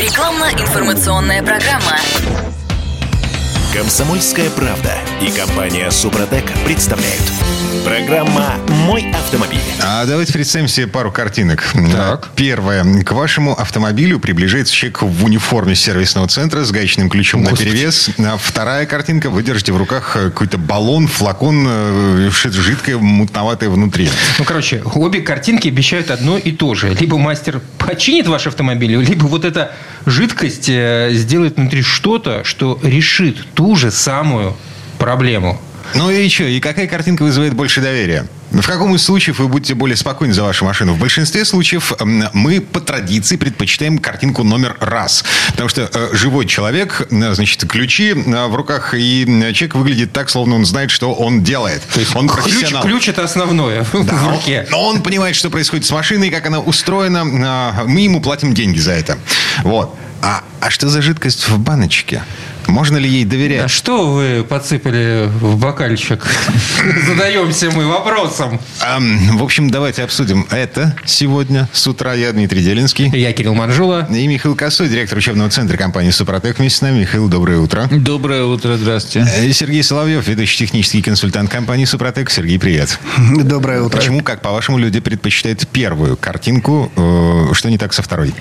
Рекламно-информационная программа. Комсомольская правда и компания Супротек представляют. Программа «Мой автомобиль». А давайте представим себе пару картинок. Так. Первое. К вашему автомобилю приближается человек в униформе сервисного центра с гаечным ключом на перевес. А вторая картинка. Вы держите в руках э, какой-то баллон, флакон, э, что-то жидкое, мутноватое внутри. Ну, короче, обе картинки обещают одно и то же. Либо мастер починит ваш автомобиль, либо вот эта жидкость э, сделает внутри что-то, что решит ту же самую проблему. Ну и что? И какая картинка вызывает больше доверия? В каком из случаев вы будете более спокойны за вашу машину? В большинстве случаев мы по традиции предпочитаем картинку номер раз. Потому что э, живой человек, э, значит, ключи э, в руках, и человек выглядит так, словно он знает, что он делает. То есть он ключ, профессионал. ключ это основное Да, в он- руке. но он понимает, что происходит с машиной, как она устроена. Мы ему платим деньги за это. Вот. А, а что за жидкость в баночке? Можно ли ей доверять? А что вы подсыпали в бокальчик? Задаемся мы вопросом. В общем, давайте обсудим это сегодня с утра. Я Дмитрий Делинский. Я Кирилл Манжула. И Михаил Косой, директор учебного центра компании «Супротек» вместе с нами. Михаил, доброе утро. Доброе утро, здравствуйте. И Сергей Соловьев, ведущий технический консультант компании «Супротек». Сергей, привет. Доброе утро. Почему, как по-вашему, люди предпочитают первую картинку? э, Что не так со второй?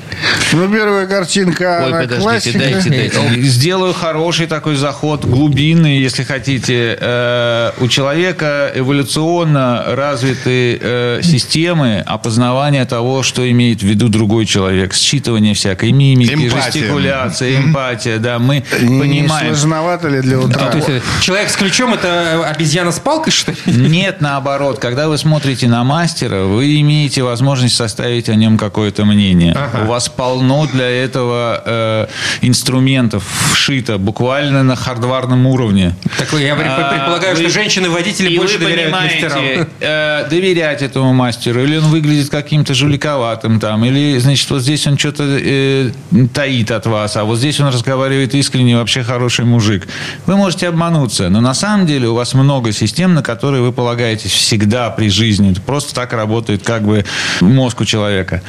Ну, первая картинка, Ой, подождите, классика. дайте, дайте. Сделаю хороший такой заход, глубинный, если хотите. Э, У человека эволюционно развиты э, системы опознавания того, что имеет в виду другой человек. Считывание всякой мимики, Эмпатия. жестикуляция, эмпатия. Да, мы Не понимаем. сложновато ли для утра? А, то есть, э, человек с ключом это обезьяна с палкой, что ли? Нет, наоборот. Когда вы смотрите на мастера, вы имеете возможность составить о нем какое-то мнение. Ага. У вас полно для этого э, инструментов вшито, буквально на хардварном уровне. Так я А, предполагаю, вы- что женщины-водители больше доверяют мастерам. э, доверять этому мастеру, или он выглядит каким-то жуликоватым там, или, значит, вот здесь он что-то э, таит от вас, а вот здесь он разговаривает искренне, вообще хороший мужик. Вы можете обмануться, но на самом деле у вас много систем, на которые вы полагаетесь всегда при жизни. Это просто так работает как бы мозг у человека.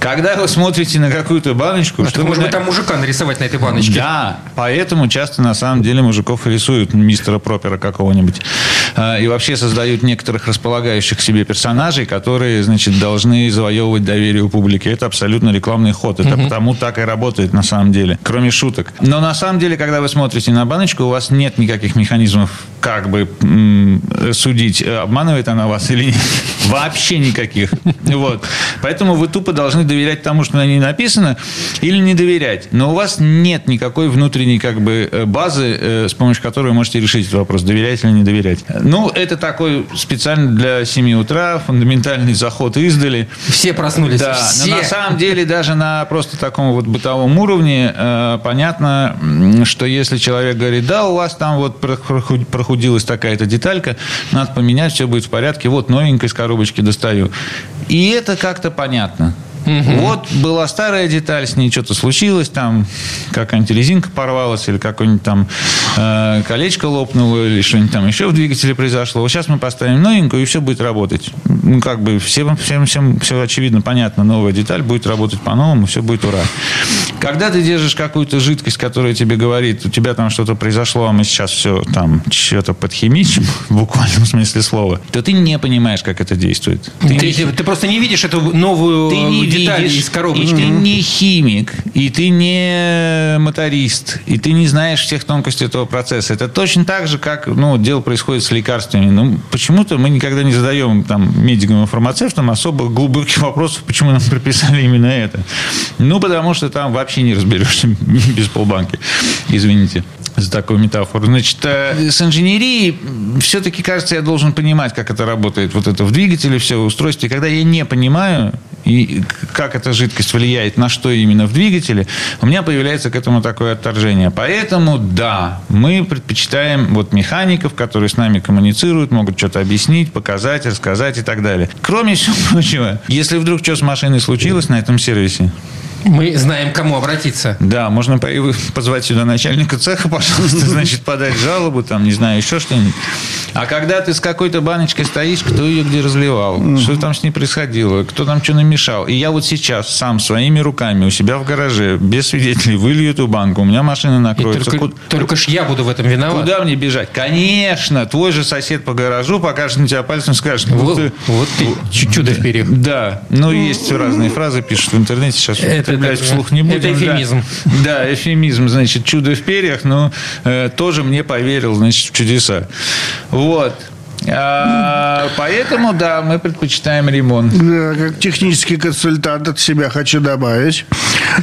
Когда вы смотрите на какую-то баночку, Ну, что может вы быть, на- там мужика нарисовать на этой баночке. да, поэтому часто на самом деле мужиков рисуют мистера Пропера какого-нибудь. А, И вообще создают некоторых располагающих к себе персонажей, которые, значит, должны завоевывать доверие у публики. Это абсолютно рекламный ход. Это потому так и работает на самом деле. Кроме шуток. Но на самом деле, когда вы смотрите на баночку, у вас нет никаких механизмов как бы судить, обманывает она вас или нет. Вообще никаких. Вот. Поэтому вы тупо должны доверять тому, что на ней написано, или не доверять. Но у вас нет никакой внутренней как бы э, базы, э, с помощью которой вы можете решить этот вопрос, доверять или не доверять. Ну, это такой специально для 7 утра, фундаментальный заход издали. Все проснулись. Да, все. но на самом деле даже на просто таком вот бытовом уровне э, понятно, что если человек говорит, да, у вас там вот проху- прохудилась такая-то деталька, надо поменять, все будет в порядке, вот новенькая из коробочки достаю. И это как-то понятно. Вот была старая деталь, с ней что-то случилось, там какая-нибудь резинка порвалась, или какое-нибудь там э, колечко лопнуло, или что-нибудь там еще в двигателе произошло. Вот сейчас мы поставим новенькую, и все будет работать. Ну, как бы всем, всем, всем все очевидно, понятно, новая деталь будет работать по-новому, все будет ура. Когда ты держишь какую-то жидкость, которая тебе говорит, у тебя там что-то произошло, а мы сейчас все там что-то подхимичим, в буквальном смысле слова, то ты не понимаешь, как это действует. Ты, не- ты просто не видишь эту новую ты не видишь, из коробочки. и ты не химик, и ты не моторист, и ты не знаешь всех тонкостей этого процесса. Это точно так же, как ну, дело происходит с лекарствами. Ну, почему-то мы никогда не задаем там, медикам и фармацевтам особо глубоких вопросов, почему нам прописали именно это. Ну, потому что там вообще не разберешься без полбанки. Извините за такую метафору. Значит, э, с инженерией все-таки, кажется, я должен понимать, как это работает. Вот это в двигателе, все в устройстве. И когда я не понимаю, и как эта жидкость влияет на что именно в двигателе, у меня появляется к этому такое отторжение. Поэтому, да, мы предпочитаем вот механиков, которые с нами коммуницируют, могут что-то объяснить, показать, рассказать и так далее. Кроме всего прочего, если вдруг что с машиной случилось на этом сервисе, Мы знаем, к кому обратиться. Да, можно по- позвать сюда начальника цеха, пожалуйста, значит, подать жалобу, там, не знаю, еще что-нибудь. А когда ты с какой-то баночкой стоишь, кто ее где разливал, что там с ней происходило, кто там что намешал. И я вот сейчас сам своими руками у себя в гараже, без свидетелей, вылью эту банку, у меня машина И накроется. только, Ку- только ж я буду в этом виноват. Куда мне бежать? Конечно, твой же сосед по гаражу покажет на тебя пальцем и скажет, ну Вот, ты... вот ты чу- чудо в перьях. Да, ну есть разные фразы, пишут в интернете, сейчас Это употреблять так, вслух не будем. это да. эвфемизм. Да, эфемизм, значит, чудо в перьях, но э, тоже мне поверил, значит, в чудеса. Вот. А, поэтому, да, мы предпочитаем ремонт. Да, как технический консультант от себя хочу добавить.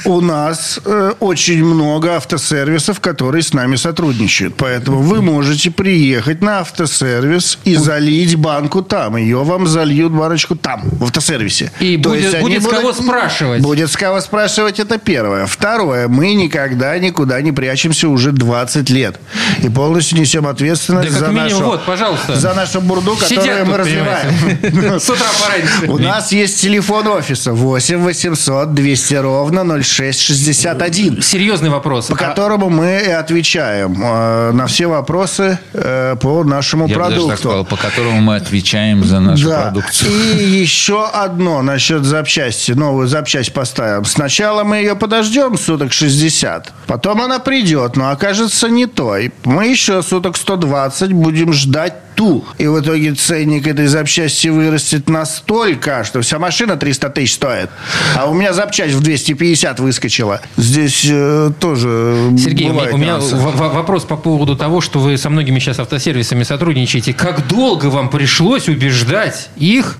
У нас э, очень много автосервисов, которые с нами сотрудничают. Поэтому вы можете приехать на автосервис и залить банку там. Ее вам зальют баночку там, в автосервисе. И То будет- есть будет с будут- кого спрашивать. Будет с кого спрашивать, это первое. Второе, мы никогда никуда не прячемся уже 20 лет. И полностью несем ответственность Да за нашу, вот, пожалуйста. за нашу бурду, которую мы развиваем. С утра пораньше. У нас есть телефон офиса 8 800 200 ровно 0661, Серьезный вопрос. по А- которому мы и отвечаем э, на все вопросы э, по нашему продукту. по которому мы отвечаем за нашу Да. продукцию. И еще одно насчет запчасти. Новую запчасть поставим. Сначала мы ее подождем суток 60. Потом она придет, но окажется не той. Мы еще суток 120 будем ждать ту. И в итоге ценник этой запчасти вырастет настолько, что вся машина 300 тысяч стоит. А у меня запчасть в 250 выскочила. Здесь э, тоже Сергей, у меня, бывают у меня в- в- вопрос по поводу того, что вы со многими сейчас автосервисами сотрудничаете. Как долго вам пришлось убеждать их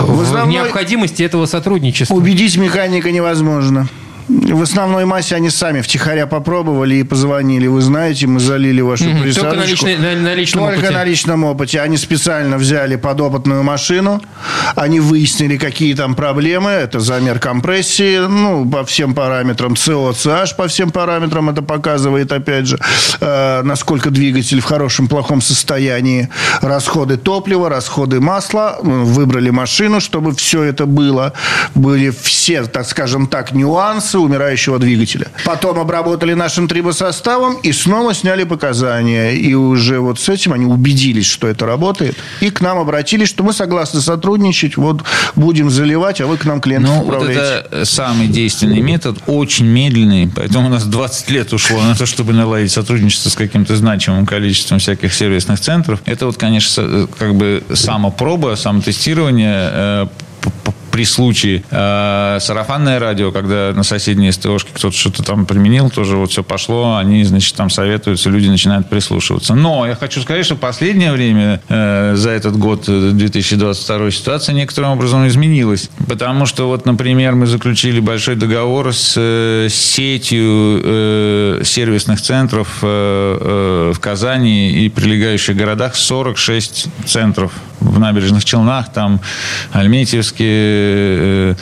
в основной- необходимости этого сотрудничества? Убедить механика невозможно. В основной массе они сами втихаря попробовали и позвонили. Вы знаете, мы залили вашу Мгм. присадочку. Только на личной- на- на личном Только опыте. на личном опыте. Они специально взяли подопытную машину. Они выяснили, какие там проблемы. Это замер компрессии, ну, по всем параметрам. СО, CH по всем параметрам это показывает, опять же, э, насколько двигатель в хорошем, плохом состоянии. Расходы топлива, расходы масла. Выбрали машину, чтобы все это было. Были все, так скажем так, нюансы умирающего двигателя. Потом обработали нашим трибосоставом и снова сняли показания. И уже вот с этим они убедились, что это работает. И к нам обратились, что мы согласны сотрудничать. Вот будем заливать, а вы к нам клиентов Ну, вот управляете. это самый действенный метод, очень медленный, поэтому у нас 20 лет ушло на то, чтобы наладить сотрудничество с каким-то значимым количеством всяких сервисных центров. Это вот, конечно, со- как бы самопроба, самотестирование э, при случае э, сарафанное радио, когда на соседней СТОшке кто-то что-то там применил, тоже вот все пошло, они, значит, там советуются, люди начинают прислушиваться. Но я хочу сказать, что последнее время, э, за этот год, э, 2022, ситуация некоторым образом изменилась. Потому что, вот, например, мы заключили большой договор с э, сетью э, сервисных центров э, э, в Казани и прилегающих городах 46 центров в набережных Челнах, там Альметьевские, э,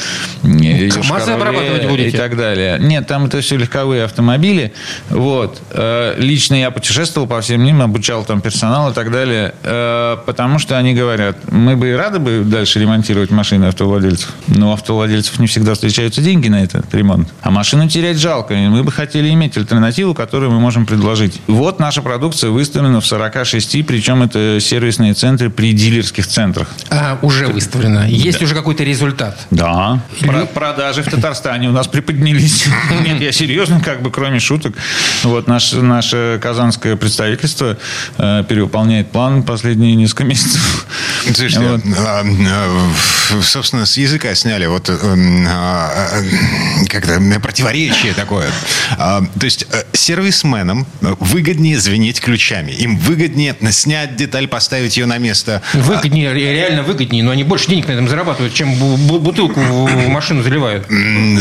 э, Йошкар-Оле обрабатывать будете? и так далее. Нет, там это все легковые автомобили. Вот. Э, Лично я путешествовал по всем ним, обучал там персонал и так далее, э, потому что они говорят, мы бы и рады бы дальше ремонтировать машины автовладельцев, но у автовладельцев не всегда встречаются деньги на этот ремонт. А машину терять жалко, и мы бы хотели иметь альтернативу, которую мы можем предложить. Вот наша продукция выставлена в 46, причем это сервисные центры при дилерских центрах. А, уже выставлено. Есть уже какой-то результат. Да. Про- продажи в Татарстане у нас приподнялись. Нет, я серьезно, как бы, кроме шуток. Вот наше, наше казанское представительство э, перевыполняет план последние несколько месяцев. Слушайте, Вот. Собственно, с языка сняли вот эм, а, а, как-то противоречие такое. А, То есть э, сервисменам выгоднее звенеть ключами. Им выгоднее снять деталь, поставить ее на место. Выгоднее, ре- реально выгоднее, но они больше денег на этом зарабатывают, чем бу- бу- бутылку в машину заливают.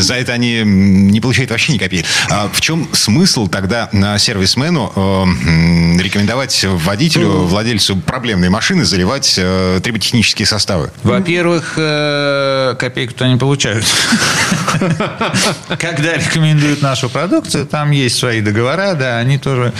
За это они не получают вообще ни копейки. А в чем смысл тогда на сервисмену э, рекомендовать водителю, владельцу проблемной машины заливать э, триботехнические составы? Во-первых, э, копейку-то они получают. Когда рекомендуют нашу продукцию, там есть свои договора, да, они тоже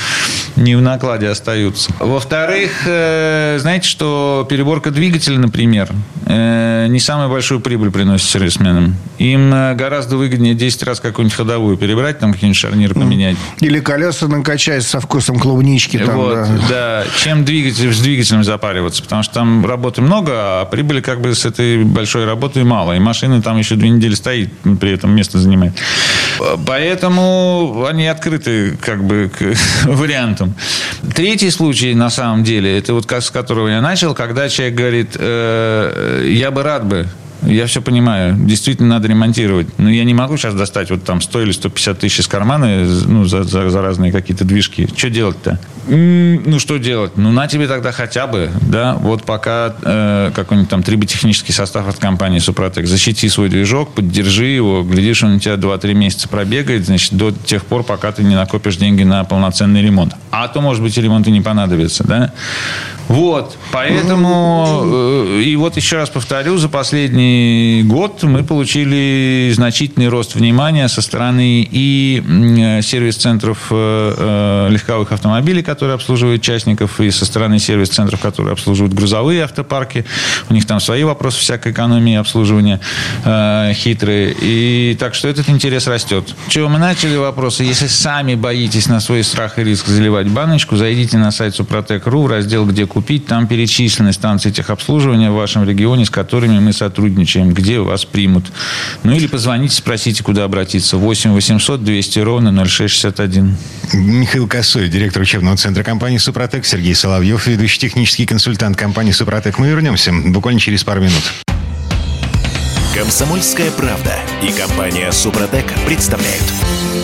не в накладе остаются. Во-вторых, э, знаете, что переборка двигателя, например, э, не самую большую прибыль приносит сервисменам. Им э, гораздо выгоднее 10 раз какую-нибудь ходовую перебрать, там какие-нибудь шарниры поменять. Или колеса накачать со вкусом клубнички. Там, Вот, да. да. Чем двигатель, с двигателем запариваться, потому что там работы много, а прибыли как бы с этой большой работы мало. И машина там еще две недели стоит, при этом место занимает. Поэтому они открыты как бы к вариантам. Третий случай, на самом деле, это вот с которого я начал, когда человек говорит, «Э, я бы рад бы, я все понимаю. Действительно, надо ремонтировать. Но я не могу сейчас достать вот там 100 или 150 тысяч из кармана ну, за, за- за разные какие-то движки. Что делать-то? Ну, что делать? Ну, на тебе тогда хотя бы, да, вот пока э, какой-нибудь там триботехнический состав от компании Супротек. Защити свой движок, поддержи его. Глядишь, он у тебя 2-3 месяца пробегает, значит, до тех пор, пока ты не накопишь деньги на полноценный ремонт. А то, может быть, и ремонт и не понадобится, да? Вот, поэтому, э, и вот еще раз повторю, за последний год мы получили значительный рост внимания со стороны и м, сервис-центров э, э, легковых автомобилей, которые обслуживают частников, и со стороны сервис-центров, которые обслуживают грузовые автопарки. У них там свои вопросы всякой экономии обслуживания э, хитрые. И так что этот интерес растет. Чего мы начали вопросы? Если сами боитесь на свой страх и риск заливать баночку, зайдите на сайт Супротек.ру в раздел «Где купить». Там перечислены станции техобслуживания в вашем регионе, с которыми мы сотрудничаем, где вас примут. Ну или позвоните, спросите, куда обратиться. 8 800 200 ровно 0661. Михаил Косой, директор учебного центра компании «Супротек», Сергей Соловьев, ведущий технический консультант компании «Супротек». Мы вернемся буквально через пару минут. Комсомольская правда и компания Супротек представляют.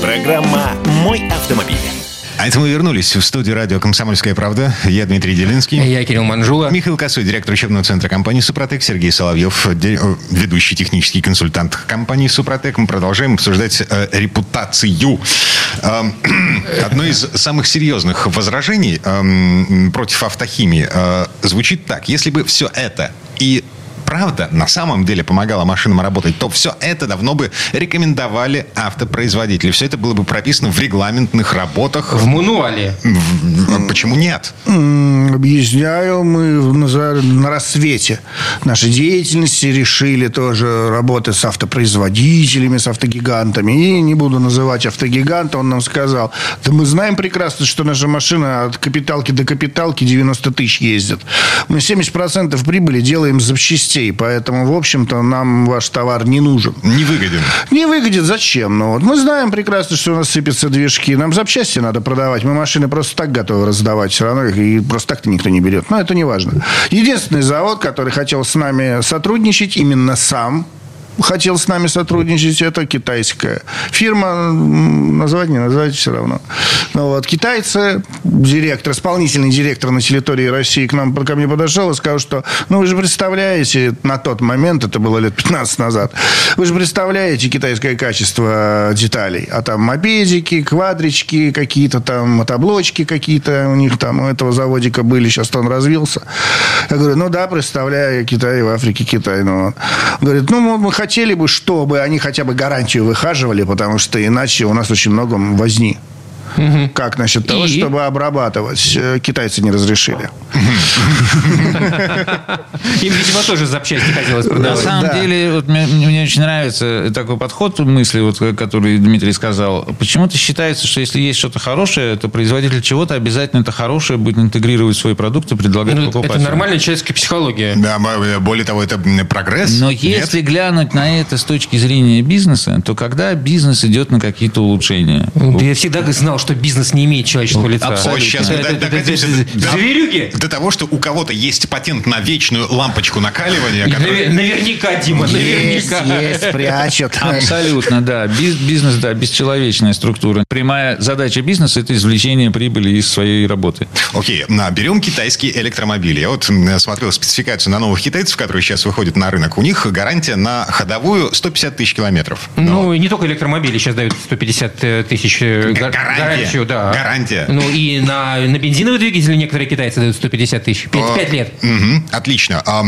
Программа «Мой автомобиль». А это мы вернулись в студию радио «Комсомольская правда». Я Дмитрий Делинский. Я Кирилл Манжула. Михаил Косой, директор учебного центра компании «Супротек», Сергей Соловьев, э, ведущий технический консультант компании «Супротек». Мы продолжаем обсуждать э, репутацию. Эм, Одно из самых серьезных возражений эм, против автохимии э, звучит так. Если бы все это и правда на самом деле помогало машинам работать, то все это давно бы рекомендовали автопроизводители. Все это было бы прописано в регламентных работах. В мануале. В- Почему нет? Объясняю, мы на рассвете нашей деятельности решили тоже работать с автопроизводителями, с автогигантами. И не буду называть автогиганта, он нам сказал, да мы знаем прекрасно, что наша машина от капиталки до капиталки 90 тысяч ездит. Мы 70% прибыли делаем с запчастей, поэтому, в общем-то, нам ваш товар не нужен. Не выгоден. Не выгодит. Зачем? Ну, вот мы знаем прекрасно, что у нас сыпятся движки. Нам запчасти надо продавать. Мы машины просто так готовы раздавать. Все равно их и просто так-то никто не берет. Но это не важно. Единственный завод, который хотел с нами сотрудничать, именно сам хотел с нами сотрудничать, это китайская фирма. Назвать не назвать все равно. Ну, вот, китайцы, директор, исполнительный директор на территории России к нам ко мне подошел и сказал, что ну вы же представляете, на тот момент, это было лет 15 назад, вы же представляете китайское качество деталей. А там мопедики, квадрички, какие-то там мотоблочки какие-то у них там у этого заводика были, сейчас он развился. Я говорю, ну да, представляю, Китай в Африке, Китай. Ну, вот. Говорит, ну мы- мы хотели бы, чтобы они хотя бы гарантию выхаживали, потому что иначе у нас очень много возни. Как насчет того, И? чтобы обрабатывать? Э, Китайцы не разрешили. Им, видимо, тоже запчасти хотелось На продавать. самом Да. деле, вот мне, мне очень нравится такой подход мысли, вот, который Дмитрий сказал. Почему-то считается, что если есть что-то хорошее, то производитель чего-то обязательно это хорошее будет интегрировать в свои продукты и предлагать Ну, это нормальная человеческая психология. Да, м- более того, это прогресс. Но Нет? если глянуть на это с точки зрения бизнеса, то когда бизнес идет на какие-то улучшения? Я всегда знал, что бизнес не имеет человеческого лица. абсолютно. Сейчас мы докатимся до- Зверюги? До того, что у кого-то есть патент на вечную лампочку накаливания, Наверняка, Дима, Есть, наверняка. есть, прячут. Абсолютно, да. Биз- бизнес, да, бесчеловечная структура. Прямая задача бизнеса – это извлечение прибыли из своей работы. Окей, на, берем китайские электромобили. Я вот смотрел спецификацию на новых китайцев, которые сейчас выходят на рынок. У них гарантия на ходовую 150 тысяч километров. Ну, и не только электромобили сейчас дают 150 тысяч э, гар- Гарантия гарантию, да. Гарантия. Ну и на, на бензиновые двигатели некоторые китайцы дают 150 тысяч. 5, лет. Мгм, отлично. А,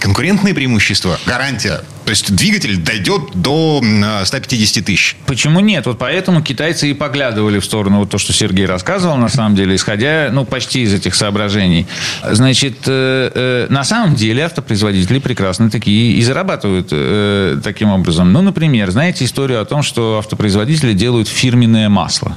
конкурентные преимущества, гарантия. То есть двигатель дойдет до м, 150 тысяч. Почему нет? Вот поэтому китайцы и поглядывали в сторону вот то, что Сергей рассказывал, на самом деле, исходя, ну, почти из этих соображений. Значит, э, э, на самом деле автопроизводители прекрасно такие и зарабатывают э, таким образом. Ну, например, знаете историю о том, что автопроизводители делают фирменное масло.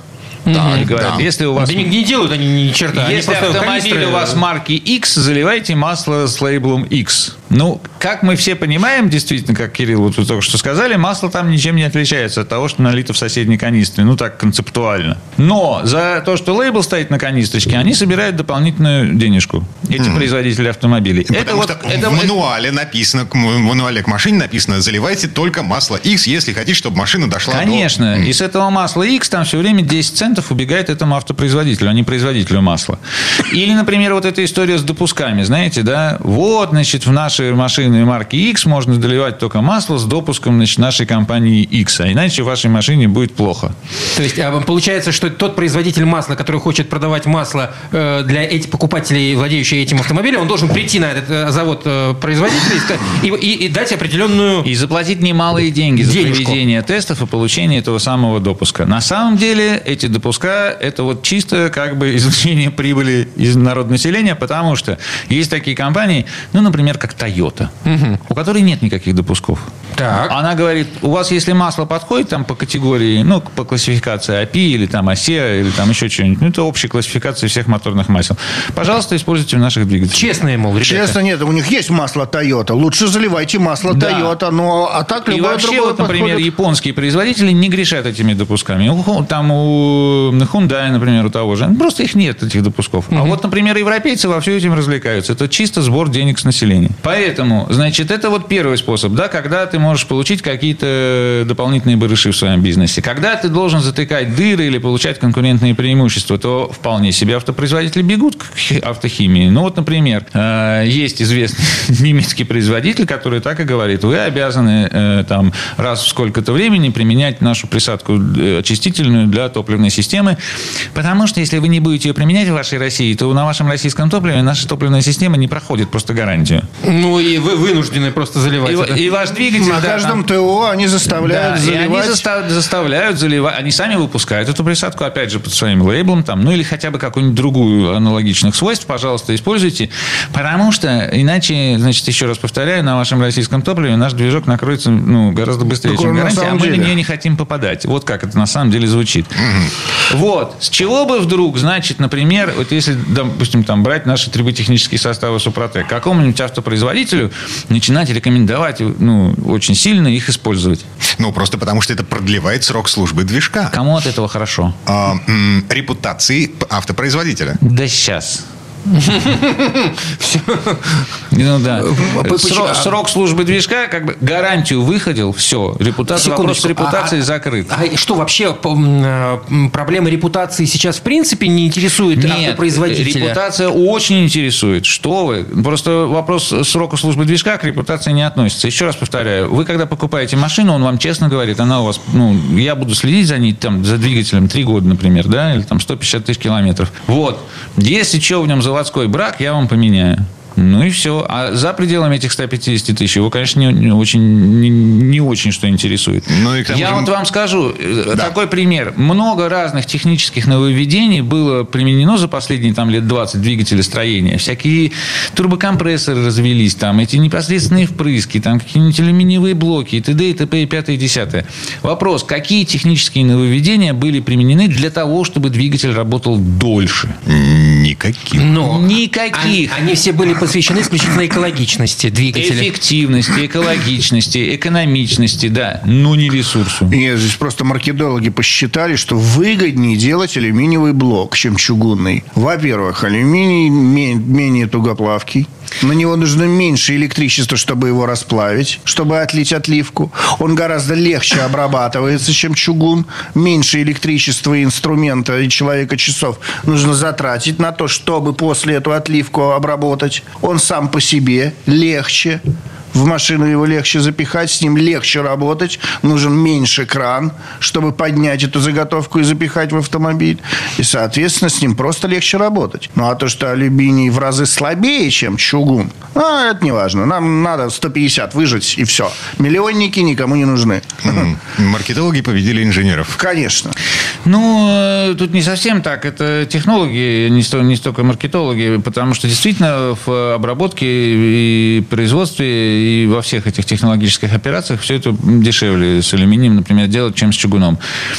Так, И говорят, да. если у вас Да не, не делают они ни черта. они Если автомобиль у вас марки X, заливайте масло с лейблом X. Ну, как мы все понимаем, действительно, как Кирилл вот вы только что сказали, масло там ничем не отличается от того, что налито в соседней канистре. Ну, так концептуально. Но за то, что лейбл стоит на канистрочке, они собирают дополнительную денежку. Эти производители автомобилей. Потому что в мануале написано, в мануале к машине написано, заливайте только масло X, если хотите, чтобы машина дошла до... Конечно. И с этого масла X там все время 10 центов убегает этому автопроизводителю, а не производителю масла. Или, например, вот эта история с допусками. Знаете, да? Вот, значит, в нашей машине марки X можно доливать только масло с допуском значит, нашей компании X. А иначе вашей машине будет плохо. То есть а, получается, что тот производитель масла, который хочет продавать масло э, для этих покупателей, владеющих этим автомобилем, он должен прийти на этот э, завод э, производителя и и, и- дать определенную... И заплатить немалые деньги за Денежку. проведение тестов и получение этого самого допуска. На самом деле эти допуска – это вот чисто как бы извлечение прибыли из народонаселения, потому что есть такие компании, ну, например, как Toyota, у которой нет никаких допусков. Так. Она говорит, у вас если масло подходит там по категории, ну, по классификации API или там ASEA или там еще что-нибудь, ну, это общая классификация всех моторных масел. Пожалуйста, используйте в наших двигателях. Честные, мол, ребята. Честно, нет, у них есть масло Toyota. Лучше заливайте масло Да. Toyota, но а так И любое вообще, другое вот, например, подходит. японские производители не грешат этими допусками. У Там у Hyundai, например, у того же. Просто их нет, этих допусков. А вот, например, европейцы во все этим развлекаются. Это чисто сбор денег с населения. Поэтому, значит, это вот первый способ, да, когда ты можешь получить какие-то дополнительные барыши в своем бизнесе. Когда ты должен затыкать дыры или получать конкурентные преимущества, то вполне себе автопроизводители бегут к хи- автохимии. Ну вот, например, э, есть известный немецкий производитель, который так и говорит, вы обязаны э, там раз в сколько-то времени применять нашу присадку э, очистительную для топливной системы, потому что если вы не будете ее применять в вашей России, то на вашем российском топливе наша топливная система не проходит просто гарантию. Ну и вы вынуждены просто заливать. И, это. и ваш двигатель... На да, каждом там- ТО они заставляют да, и заливать. они заста- заставляют заливать. Они сами выпускают эту присадку, опять же, под своим лейблом, там, ну или хотя бы какую-нибудь другую аналогичных свойств, пожалуйста, используйте. Потому что иначе, значит, еще раз повторяю, на вашем российском топливе наш движок накроется ну, гораздо быстрее, Так чем на гарантия, а самом мы на деле. нее не хотим попадать. Вот как это на самом деле звучит. Вот. С чего бы вдруг, значит, например, вот если, допустим, там брать наши триботехнические составы Супротек, какому-нибудь автопроизводителю начинать рекомендовать, ну, очень сильно их использовать. Ну, просто потому что это продлевает срок службы движка. Кому от этого хорошо? А, м, репутации автопроизводителя. Да сейчас. Ну да. Почему? Срок, службы движка, как бы гарантию выходил, все. Репутация, вопрос Секундочку. репутации А- закрыт. А что вообще э, м, проблема репутации сейчас в принципе не интересует Нет, автопроизводителя? репутация очень интересует. Что вы? Просто вопрос срока службы движка к репутации не относится. Еще раз повторяю, вы когда покупаете машину, он вам честно говорит, она у вас, ну, я буду следить за ней, там, за двигателем 3 года, например, да, или там 150 тысяч километров. Вот. Если что в нем заводской брак, я вам поменяю. Ну и все. А за пределами этих 150 тысяч его, конечно, не, не очень, не, не очень что интересует. Ну и Я же- вот вам скажу э, Да. такой пример. Много разных технических нововведений было применено за последние там, лет 20 двигателестроения. Всякие турбокомпрессоры развелись, там, эти непосредственные впрыски, там, какие-нибудь алюминиевые блоки и т.д. и т.п. и пятое и десятое. Вопрос, какие технические нововведения были применены для того, чтобы двигатель работал дольше? Никаких. Но Никаких. Они, они все были посвящены исключительно экологичности двигателя. Эффективности, экологичности, экономичности, да, но не ресурсу. Нет, здесь просто маркетологи посчитали, что выгоднее делать алюминиевый блок, чем чугунный. Во-первых, алюминий ме- менее тугоплавкий. На него нужно меньше электричества, чтобы его расплавить, чтобы отлить отливку. Он гораздо легче обрабатывается, чем чугун. Меньше электричества, и инструмента и человека часов нужно затратить на то, чтобы после эту отливку обработать. Он сам по себе легче. В машину его легче запихать, с ним легче работать. Нужен меньше кран, чтобы поднять эту заготовку и запихать в автомобиль. И, соответственно, с ним просто легче работать. Ну, а то, что алюминий в разы слабее, чем чугун, ну, это не важно. Нам надо 150 выжать, и все. Миллионники никому не нужны. Маркетологи победили инженеров. Конечно. Ну, э, тут не совсем так. Это технологи, не, сто, не столько маркетологи, потому что действительно в обработке и производстве, и во всех этих технологических операциях все это дешевле с алюминием, например, делать, чем с чугуном.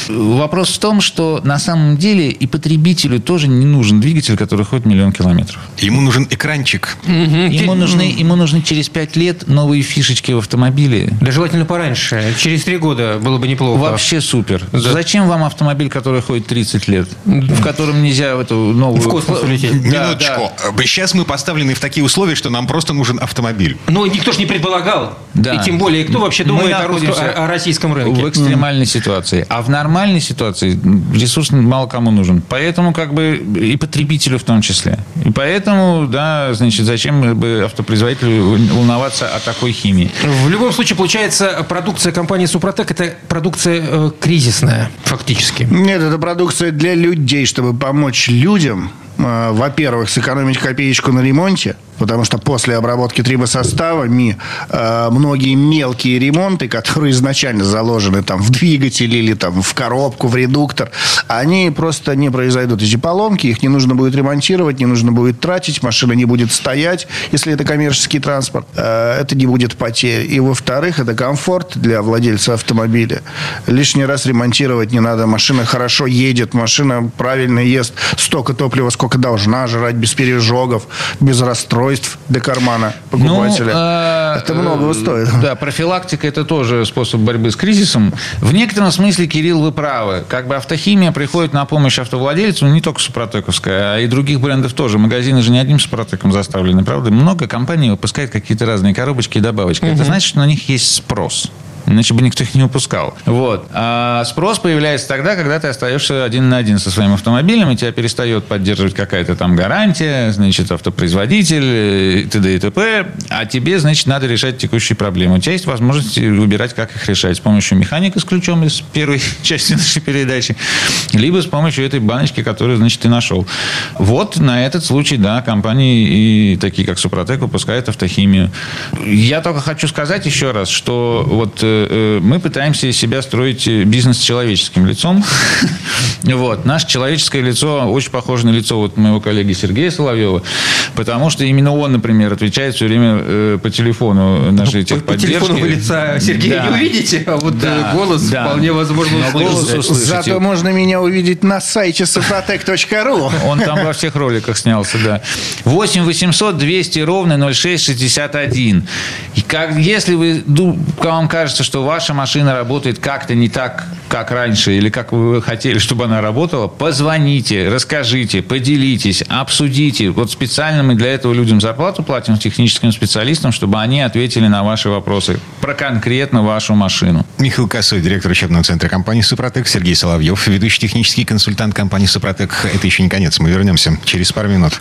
Вопрос в том, что на самом деле и потребителю тоже не нужен двигатель, который ходит миллион километров. Ему нужен экранчик. Ему нужны, ему нужны через пять лет новые фишечки в автомобиле. Да желательно пораньше. Через три года было бы неплохо. Вообще супер. Зачем вам автомобиль, который ходит 30 лет, в котором нельзя в эту новую... В космос улететь. Да, Минуточку. да. Сейчас мы поставлены в такие условия, что нам просто нужен автомобиль. Но никто же не предполагал. Да. И тем более, кто вообще думает о, о- о российском рынке? В экстремальной ситуации. А в нормальной ситуации ресурс мало кому нужен. Поэтому как бы и потребителю в том числе. И поэтому, да, значит, зачем бы автопроизводителю волноваться о такой химии? В любом случае, получается, продукция компании Супротек – это продукция э, кризисная, фактически. Нет, это продукция для людей, чтобы помочь людям, во-первых, сэкономить копеечку на ремонте, потому что после обработки трибосоставами э, многие мелкие ремонты, которые изначально заложены там в двигатель или там в коробку, в редуктор, они просто не произойдут. Эти поломки, их не нужно будет ремонтировать, не нужно будет тратить, машина не будет стоять, если это коммерческий транспорт. Э, это не будет потерь. И, во-вторых, это комфорт для владельца автомобиля. Лишний раз ремонтировать не надо. Машина хорошо едет, машина правильно ест столько топлива, сколько должна жрать, без пережогов, без расстройств для кармана покупателя. а, это многого э, стоит. Да, профилактика – это тоже способ борьбы с кризисом. В некотором смысле, Кирилл, вы правы. Как бы автохимия приходит на помощь автовладельцу, ну, не только Супротековская, а и других брендов тоже. Магазины же не одним Супротеком заставлены, правда? Много компаний выпускает какие-то разные коробочки и добавочки. Это значит, что на них есть спрос. Иначе бы никто их не выпускал. Вот. А спрос появляется тогда, когда ты остаешься один на один со своим автомобилем, и тебя перестает поддерживать какая-то там гарантия, значит, автопроизводитель, э, и т.д. и т.п. А тебе, значит, надо решать текущие проблемы. У тебя есть возможность выбирать, как их решать. С помощью механика с ключом из первой части нашей передачи, либо с помощью этой баночки, которую, значит, ты нашел. Вот на этот случай, да, компании и такие, как Супротек, выпускают автохимию. Я только хочу сказать еще раз, что вот э, мы пытаемся из себя строить э, бизнес с человеческим лицом. Вот. Наше человеческое лицо очень похоже на лицо вот моего коллеги Сергея Соловьева, потому что именно он, например, отвечает все время э, по телефону нашей Ну, По, по техподдержки. телефону вы лица Сергея Да. не увидите, а вот Да, э, голос да. вполне возможно Но голос услышите. Зато можно меня увидеть на сайте супротек.ру. Он там во всех роликах снялся, да. 8 800 200 ровно 0661. И как, если вы, вам кажется, что ваша машина работает как-то не так, как раньше, или как вы хотели, чтобы она работала, позвоните, расскажите, поделитесь, обсудите. Вот специально мы для этого людям зарплату платим, техническим специалистам, чтобы они ответили на ваши вопросы про конкретно вашу машину. Михаил Косой, директор учебного центра компании «Супротек», Сергей Соловьев, ведущий технический консультант компании «Супротек». Это еще не конец, мы вернемся через пару минут.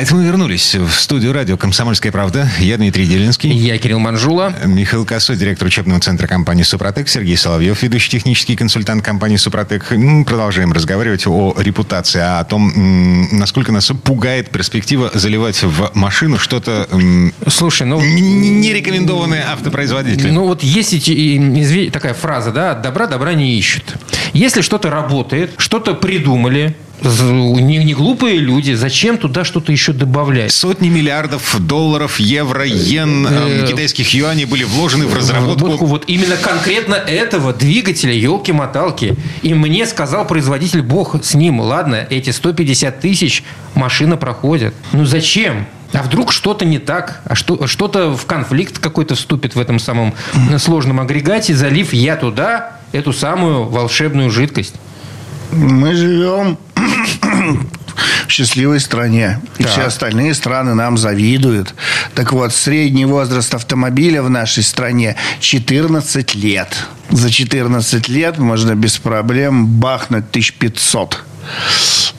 А это мы вернулись в студию радио «Комсомольская правда». Я Дмитрий Делинский. Я Кирилл Манжула. Михаил Косой, директор учебного центра компании «Супротек», Сергей Соловьев, ведущий технический консультант компании «Супротек». М, Продолжаем разговаривать о репутации, о том, насколько нас пугает перспектива заливать в машину что-то Слушай, ну... н- н- нерекомендованное автопроизводителем. Ну вот есть такая фраза, да, от добра добра не ищут. Если что-то работает, что-то придумали, не, не глупые люди, зачем туда что-то еще добавлять? Сотни миллиардов долларов, евро, йен, э, китайских юаней были вложены в разработку. Разработку вот именно конкретно этого двигателя, елки-моталки. И мне сказал производитель, бог с ним, ладно, эти 150 тысяч машина проходит. Ну зачем? А вдруг что-то не так? А что, что-то в конфликт какой-то вступит в этом самом сложном агрегате, залив я туда эту самую волшебную жидкость? Мы живем счастливой стране. И все остальные страны нам завидуют. Так вот, средний возраст автомобиля в нашей стране 14 лет. За 14 лет можно без проблем бахнуть 1500.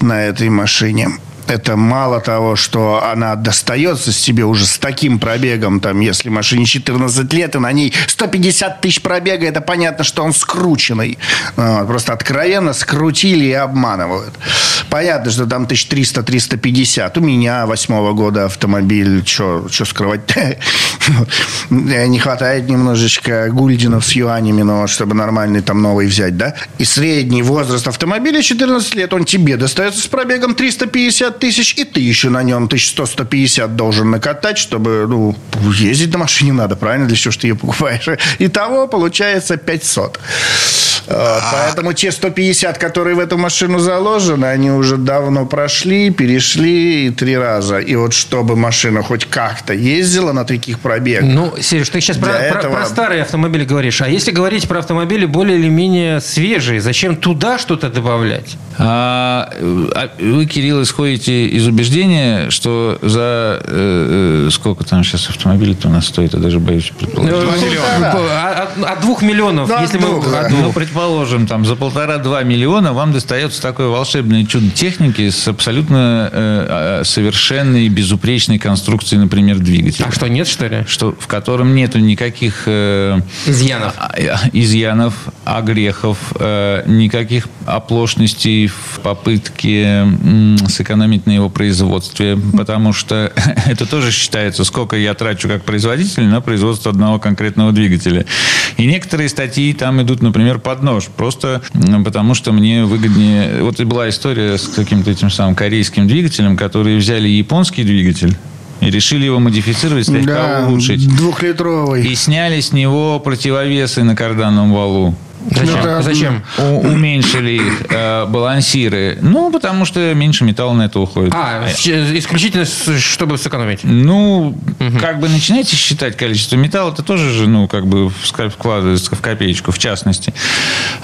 на этой машине это мало того, что она достается себе уже с таким пробегом, там, если машине 14 лет, и на ней 150 тысяч пробега, это понятно, что он скрученный. Вот, просто откровенно скрутили и обманывают. Понятно, что там 1300-350. У меня восьмого года автомобиль, что скрывать Не хватает немножечко гульдинов с юанями, но чтобы нормальный там новый взять, да? И средний возраст автомобиля 14 лет, он тебе достается с пробегом 350 тысяч, и ты еще на нем 1100-150 должен накатать, чтобы, ну, ездить на машине надо, правильно? Для чего ж ты ее покупаешь? Итого получается 500. Вот, поэтому те 150, которые в эту машину заложены, они уже давно прошли, перешли и три раза. И вот чтобы машина хоть как-то ездила на таких пробегах. Ну, Сереж, ты сейчас про, этого... про, про старые автомобили говоришь. А если говорить про автомобили более или менее свежие, зачем туда что-то добавлять? А, а вы, Кирилл, исходите из убеждения, что за э, э сколько там сейчас автомобилей-то у нас стоит, я даже боюсь предположить. Ну, от, от двух миллионов, да, если двух, мы... Да. Ну, предположим, там за полтора-два миллиона вам достается такое волшебное чудо техники с абсолютно э, э, совершенной, безупречной конструкцией, например, двигателя. А что, нет, что ли? Что, в котором нету никаких... Э, изъянов. Э, изъянов, огрехов, э, никаких оплошностей в попытке э, сэкономить на его производстве, потому что это тоже считается, сколько я трачу как производитель на производство одного конкретного двигателя. И некоторые статьи там идут, например, под нож, просто потому что мне выгоднее... Вот и была история с каким-то этим самым корейским двигателем, которые взяли японский двигатель, и решили его модифицировать, слегка да, улучшить. Двухлитровый. И сняли с него противовесы на карданном валу. Зачем? Ну, да. Зачем? Уменьшили их э, балансиры. Ну, потому что меньше металла на это уходит. А, исключительно, чтобы сэкономить? Ну, угу. как бы начинаете считать количество металла, это тоже же, ну, как бы вкладывается в копеечку, в частности.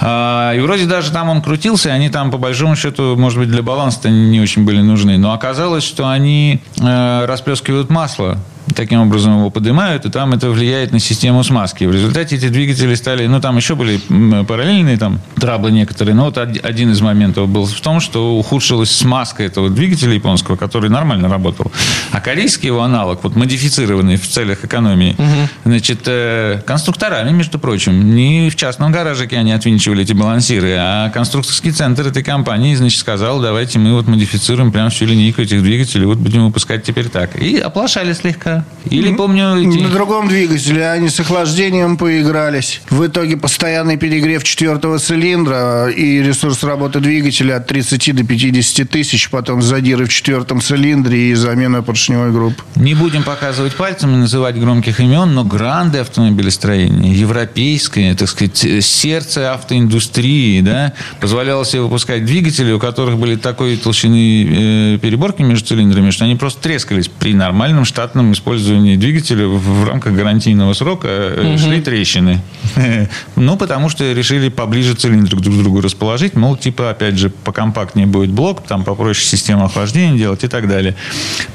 А, и вроде даже там он крутился, и они там, по большому счету, может быть, для баланса не очень были нужны. Но оказалось, что они э, расплескивают масло таким образом его поднимают, и там это влияет на систему смазки. В результате эти двигатели стали, ну, там еще были параллельные там траблы некоторые, но вот один из моментов был в том, что ухудшилась смазка этого двигателя японского, который нормально работал. А корейский его аналог, вот модифицированный в целях экономии, угу. значит, э, конструкторами, между прочим, не в частном гаражике они отвинчивали эти балансиры, а конструкторский центр этой компании, значит, сказал, давайте мы вот модифицируем прям всю линейку этих двигателей, вот будем выпускать теперь так. И оплошали слегка. Или, помню... Эти... На другом двигателе они с охлаждением поигрались. В итоге постоянный перегрев четвертого цилиндра и ресурс работы двигателя от 30 до 50 тысяч, потом задиры в четвертом цилиндре и замена поршневой группы. Не будем показывать пальцем и называть громких имен, но гранды автомобилестроения, европейское, так сказать, сердце автоиндустрии, да, позволяло себе выпускать двигатели, у которых были такой толщины э, переборки между цилиндрами, что они просто трескались при нормальном штатном использовании использовании двигателя в рамках гарантийного срока угу. шли трещины. Ну, потому что решили поближе цилиндры друг к другу расположить. Мол, типа, опять же, покомпактнее будет блок, там попроще систему охлаждения делать и так далее.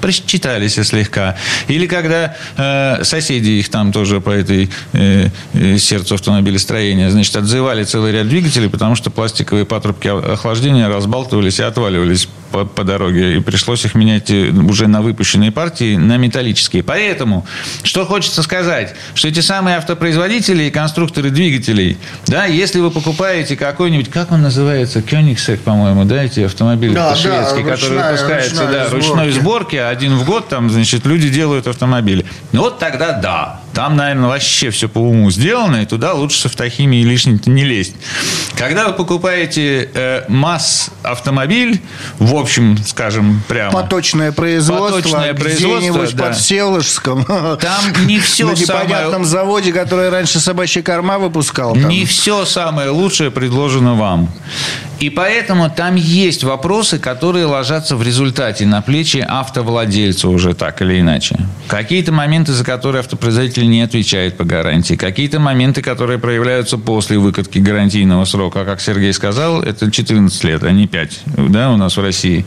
Прочитались слегка. Или когда э, соседи их там тоже по этой э, э, сердцу автомобилестроения, значит, отзывали целый ряд двигателей, потому что пластиковые патрубки охлаждения разбалтывались и отваливались по, по дороге. И пришлось их менять уже на выпущенные партии на металлические. Поэтому, что хочется сказать, что эти самые автопроизводители и конструкторы двигателей, да, если вы покупаете какой-нибудь, как он называется, Кёнигсек, по-моему, да, эти автомобили да, шведские, да, которые выпускаются, ручная да, ручной сборки, один в год, там, значит, люди делают автомобили. Ну, вот тогда да. Там, наверное, вообще все по уму сделано, и туда лучше с автохимией лишним-то не лезть. Когда вы покупаете э, масс-автомобиль, в общем, скажем, прямо... Поточное производство, поточное производство да. под Всеволожском. Там не все На непонятном самое... заводе, который раньше собачья корма выпускал. Там. Не все самое лучшее предложено вам. И поэтому там есть вопросы, которые ложатся в результате на плечи автовладельца уже так или иначе. Какие-то моменты, за которые автопроизводитель не отвечает по гарантии. Какие-то моменты, которые проявляются после выкатки гарантийного срока. А как Сергей сказал, это 14 лет, а не 5 да, у нас в России.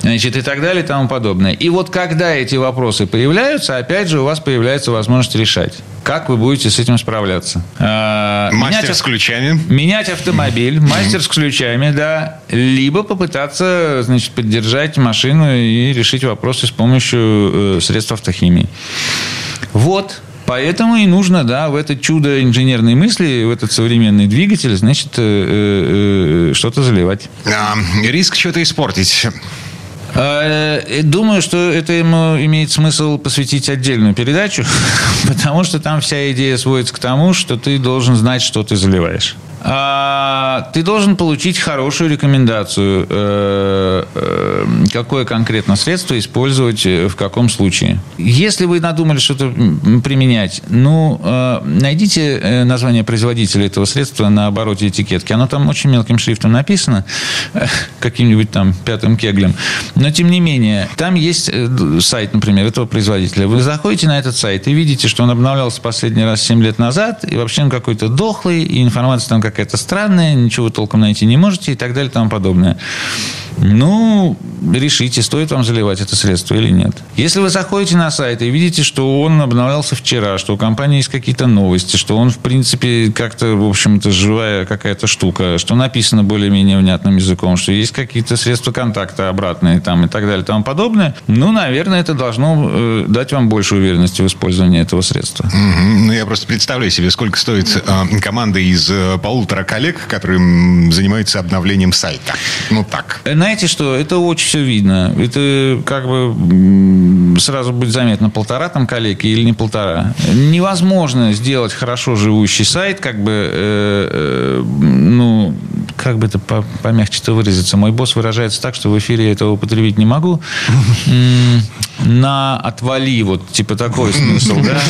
Значит, и так далее и тому подобное. И вот когда эти вопросы появляются, опять же, у вас появляется возможность решать. Как вы будете с этим справляться. А, мастер менять, с ключами. Менять автомобиль, мастер с ключами, да. Либо попытаться, значит, поддержать машину и решить вопросы с помощью э, средств автохимии. Вот. Поэтому и нужно, да, в это чудо инженерной мысли, в этот современный двигатель, значит, э, э, э что-то заливать. А, риск что-то испортить. А, думаю, что это ему имеет смысл посвятить отдельную передачу, потому что там вся идея сводится к тому, что ты должен знать, что ты заливаешь. А, ты должен получить хорошую рекомендацию, э, э, какое конкретно средство использовать э, в каком случае. Если вы надумали что-то применять, ну, найдите название производителя этого средства на обороте этикетки. Оно там очень мелким шрифтом написано, каким-нибудь там пятым кеглем. Но, тем не менее, там есть сайт, например, этого производителя. Вы заходите на этот сайт и видите, что он обновлялся последний раз 7 лет назад, и вообще он какой-то дохлый, и информация там как какая-то странная, ничего толком найти не можете и так далее и тому подобное. Ну, решите, стоит вам заливать это средство или нет. Если вы заходите на сайт и видите, что он обновлялся вчера, что у компании есть какие-то новости, что он, в принципе, как-то, в общем-то, живая какая-то штука, что написано более-менее внятным языком, что есть какие-то средства контакта обратные там и так далее и тому подобное, ну, наверное, это должно э, дать вам больше уверенности в использовании этого средства. Ну, я просто представляю себе, сколько стоит э, команда из э, полутора коллег, которые занимаются обновлением сайта. Ну, так. Знаете что, это очень все видно. Это как бы сразу будет заметно, полтора там коллеги или не полтора. Невозможно сделать хорошо живущий сайт, как бы, э, э, ну, как бы это помягче-то выразиться. Мой босс выражается так, что в эфире я этого употребить не могу. На отвали, вот типа такой смысл, да?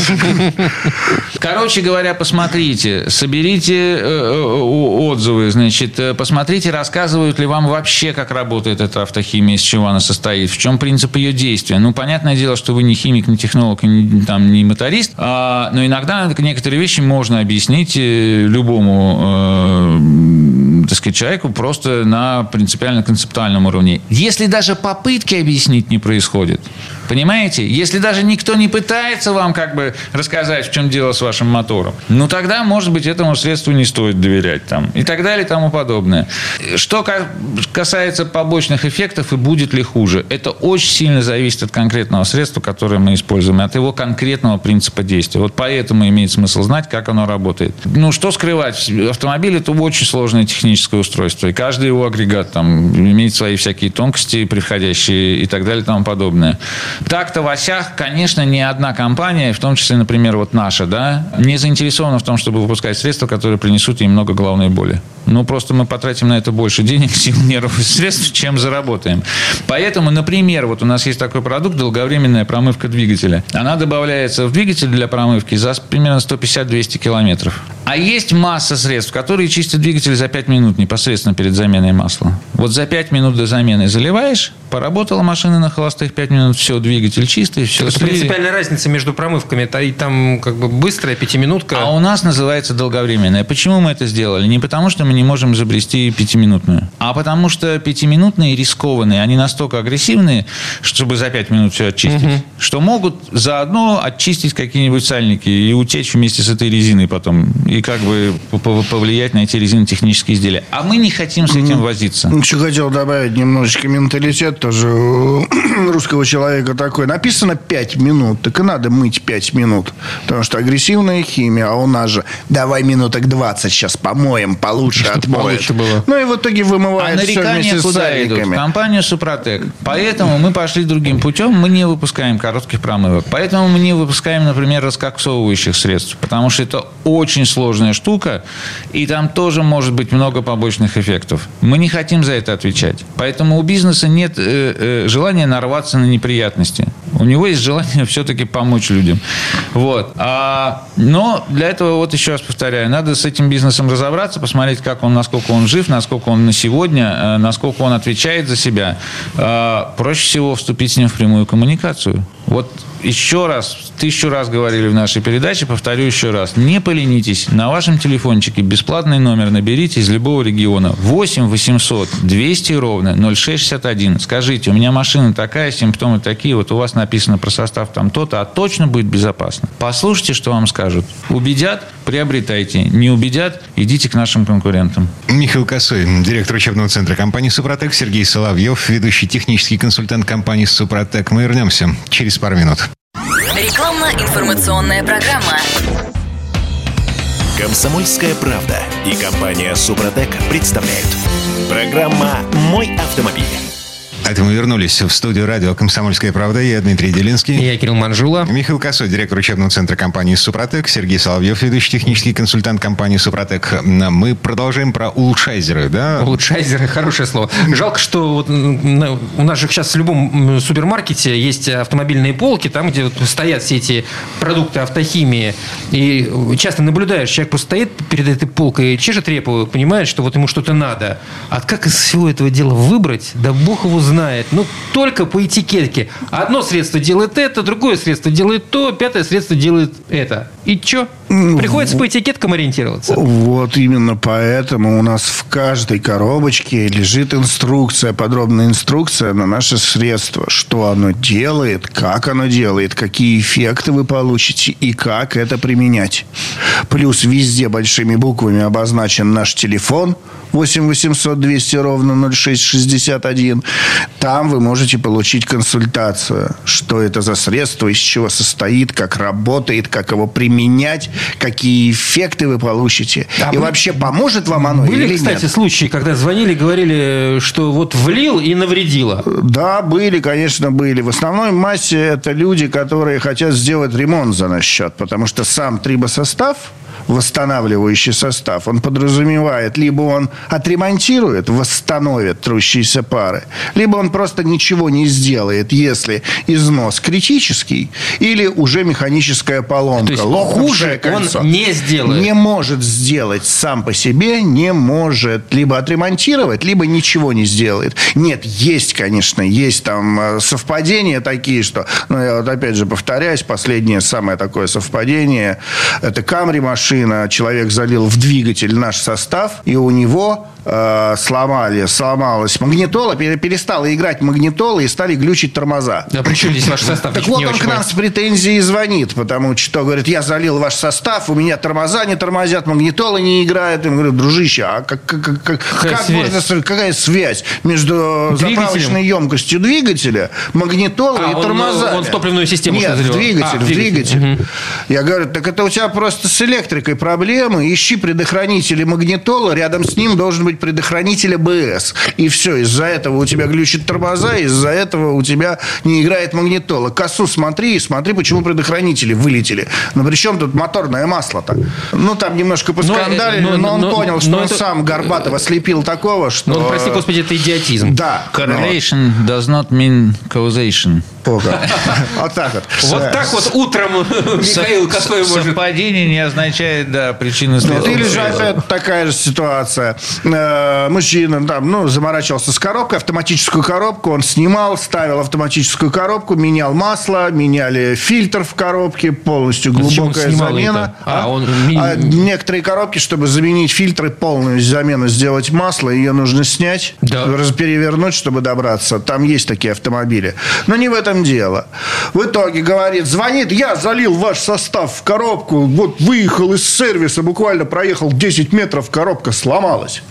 Короче говоря, посмотрите, соберите э, отзывы, значит, посмотрите, рассказывают ли вам вообще, как работает эта автохимия, из чего она состоит, в чем принцип ее действия. Ну, понятное дело, что вы не химик, не технолог, не, там, не моторист, а, но иногда некоторые вещи можно объяснить любому э, так сказать, человеку просто на принципиально-концептуальном уровне. Если даже попытки объяснить не происходит, Понимаете? Если даже никто не пытается вам как бы рассказать, в чем дело с вашим мотором, ну тогда, может быть, этому средству не стоит доверять там и так далее и тому подобное. Что касается побочных эффектов и будет ли хуже, это очень сильно зависит от конкретного средства, которое мы используем, от его конкретного принципа действия. Вот поэтому имеет смысл знать, как оно работает. Ну, что скрывать? Автомобиль – это очень сложное техническое устройство, и каждый его агрегат там имеет свои всякие тонкости, приходящие и так далее и тому подобное. Так-то в осях, конечно, ни одна компания, в том числе, например, вот наша, да, не заинтересована в том, чтобы выпускать средства, которые принесут ей много головной боли. Ну, просто мы потратим на это больше денег, сил, нервов и средств, чем заработаем. Поэтому, например, вот у нас есть такой продукт, долговременная промывка двигателя. Она добавляется в двигатель для промывки за примерно 150-200 километров. А есть масса средств, которые чистят двигатель за 5 минут непосредственно перед заменой масла. Вот за 5 минут до замены заливаешь, поработала машина на холостых 5 минут, все, двигатель чистый, все. Это принципиальная разница между промывками. И там как бы быстрая пятиминутка. А у нас называется долговременная. Почему мы это сделали? Не потому, что мы не можем изобрести пятиминутную, а потому что пятиминутные рискованные, они настолько агрессивные, чтобы за 5 минут все очистить, угу. что могут заодно очистить какие-нибудь сальники и утечь вместе с этой резиной потом и как бы повлиять на эти резинотехнические изделия. А мы не хотим с этим возиться. Еще хотел добавить немножечко менталитет тоже русского человека такой. Написано 5 минут, так и надо мыть 5 минут. Потому что агрессивная химия, а у нас же давай минуток 20 сейчас помоем, получше отмоет. Было. Ну и в итоге вымывает а все вместе куда с идут? В компанию Супротек. Поэтому мы пошли другим путем. Мы не выпускаем коротких промывок. Поэтому мы не выпускаем, например, раскоксовывающих средств. Потому что это очень сложная штука, и там тоже может быть много побочных эффектов. Мы не хотим за это отвечать. Поэтому у бизнеса нет э, э, желания нарваться на неприятности. У него есть желание все-таки помочь людям. Вот. А, но для этого, вот еще раз повторяю, надо с этим бизнесом разобраться, посмотреть, как он, насколько он жив, насколько он на сегодня, э, насколько он отвечает за себя. А, проще всего вступить с ним в прямую коммуникацию. Вот еще раз, тысячу раз говорили в нашей передаче, повторю еще раз. Не поленитесь, на вашем телефончике бесплатный номер наберите из любого региона. 8 800 200 ровно 0661. Скажите, у меня машина такая, симптомы такие, вот у вас написано про состав там то-то, а точно будет безопасно. Послушайте, что вам скажут. Убедят, приобретайте. Не убедят, идите к нашим конкурентам. Михаил Косой, директор учебного центра компании «Супротек», Сергей Соловьев, ведущий технический консультант компании «Супротек». Мы вернемся через пару минут. Рекламно-информационная программа. Комсомольская правда и компания «Супротек» представляют. Программа «Мой автомобиль». Это мы вернулись в студию радио «Комсомольская правда». Я Дмитрий Делинский. Я Кирилл Манжула. Михаил Косой, директор учебного центра компании «Супротек». Сергей Соловьев, ведущий технический консультант компании «Супротек». Мы продолжаем про улучшайзеры, да? Улучшайзеры, хорошее слово. Жалко, что вот у нас же сейчас в любом супермаркете есть автомобильные полки, там, где вот стоят все эти продукты автохимии. И часто наблюдаешь, человек просто стоит перед этой полкой, чешет репу, понимает, что вот ему что-то надо. А как из всего этого дела выбрать? Да бог его знает знает. Ну, только по этикетке. Одно средство делает это, другое средство делает то, пятое средство делает это. И что? Приходится по этикеткам ориентироваться. Вот именно поэтому у нас в каждой коробочке лежит инструкция, подробная инструкция на наше средство. Что оно делает, как оно делает, какие эффекты вы получите и как это применять. Плюс везде большими буквами обозначен наш телефон 8 800 200 ровно 0661. Там вы можете получить консультацию. Что это за средство, из чего состоит, как работает, как его применять, какие эффекты вы получите. А и вы... вообще поможет вам оно были, или кстати, нет? случаи, когда звонили, говорили, что вот влил и навредило? Да, были, конечно, были. В основной массе это люди, которые хотят сделать ремонт за наш счет, потому что сам трибосостав восстанавливающий состав, он подразумевает, либо он отремонтирует, восстановит трущиеся пары, либо он просто ничего не сделает, если износ критический или уже механическая поломка. То есть хуже кольцо. он не сделает. Не может сделать сам по себе, не может либо отремонтировать, либо ничего не сделает. Нет, есть, конечно, есть там э, совпадения такие, что, ну, я вот опять же повторяюсь, последнее самое такое совпадение, это Камри машина, машина, человек залил в двигатель наш состав, и у него э, сломали, сломалась магнитола, перестала играть магнитола и стали глючить тормоза. А при чем здесь ваш состав? Так вот он к нам с претензией звонит, потому что говорит, я залил ваш состав, у меня тормоза не тормозят, магнитола не играет. Я говорю, дружище, а как, как, как, какая, как можно, какая связь между Двигателем? заправочной емкостью двигателя, магнитолой а, и тормозами? Он, он в топливную систему Нет, в двигатель, а, в двигатель. двигатель. Угу. Я говорю, так это у тебя просто с электрикой проблемы, ищи предохранители магнитола, рядом с ним должен быть предохранитель АБС. И все, из-за этого у тебя глючит тормоза, из-за этого у тебя не играет магнитола. Косу смотри и смотри, почему предохранители вылетели. Ну, при чем тут моторное масло-то? Ну, там немножко поскандалили, но, но, но он но, понял, что он это... сам Горбатова слепил такого, что... Ну, прости господи, это идиотизм. Да. Correlation но... does not mean causation. Ого. Вот так вот. Вот так вот утром Михаил Косой может... Совпадение не означает, да, причины следствия. Или же опять такая же ситуация. Э, мужчина там, ну, заморачивался с коробкой, автоматическую коробку он снимал, ставил автоматическую коробку, менял масло, меняли фильтр в коробке, полностью глубокая замена. А, он... а некоторые коробки, чтобы заменить фильтры, полную замену сделать масло, ее нужно снять, да. перевернуть, чтобы добраться. Там есть такие автомобили. Но не в этом этом дело. В итоге говорит, звонит, я залил ваш состав в коробку, вот выехал из сервиса, буквально проехал 10 метров, коробка сломалась.